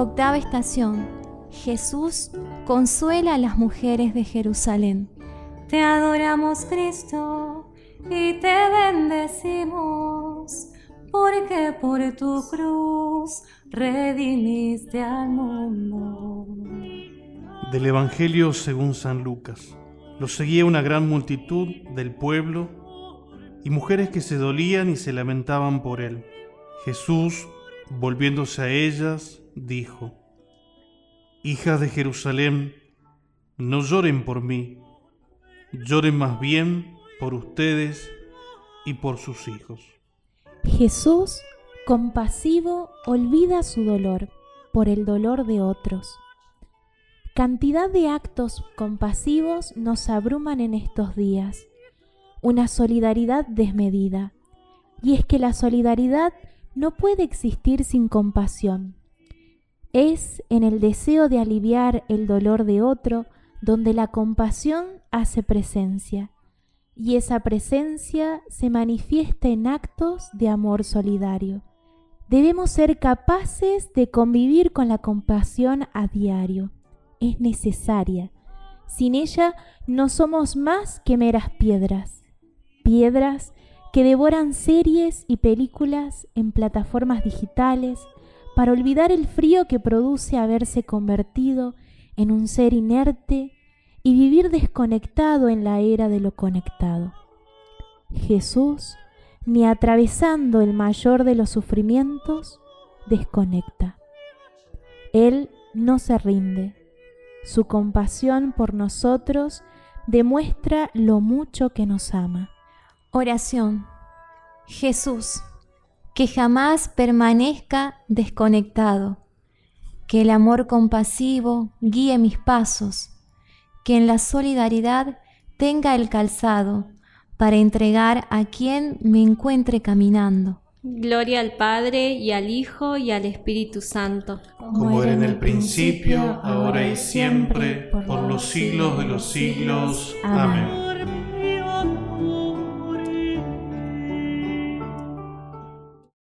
Octava estación. Jesús consuela a las mujeres de Jerusalén. Te adoramos Cristo y te bendecimos, porque por tu cruz redimiste al mundo. Del Evangelio según San Lucas. Lo seguía una gran multitud del pueblo y mujeres que se dolían y se lamentaban por él. Jesús, volviéndose a ellas, dijo, Hijas de Jerusalén, no lloren por mí, lloren más bien por ustedes y por sus hijos. Jesús, compasivo, olvida su dolor por el dolor de otros. Cantidad de actos compasivos nos abruman en estos días. Una solidaridad desmedida. Y es que la solidaridad no puede existir sin compasión. Es en el deseo de aliviar el dolor de otro donde la compasión hace presencia, y esa presencia se manifiesta en actos de amor solidario. Debemos ser capaces de convivir con la compasión a diario. Es necesaria. Sin ella no somos más que meras piedras. Piedras que devoran series y películas en plataformas digitales para olvidar el frío que produce haberse convertido en un ser inerte y vivir desconectado en la era de lo conectado. Jesús, ni atravesando el mayor de los sufrimientos, desconecta. Él no se rinde. Su compasión por nosotros demuestra lo mucho que nos ama. Oración. Jesús, que jamás permanezca desconectado, que el amor compasivo guíe mis pasos, que en la solidaridad tenga el calzado para entregar a quien me encuentre caminando. Gloria al Padre y al Hijo y al Espíritu Santo. Como era en el principio, ahora y siempre, por los siglos de los siglos. Amén.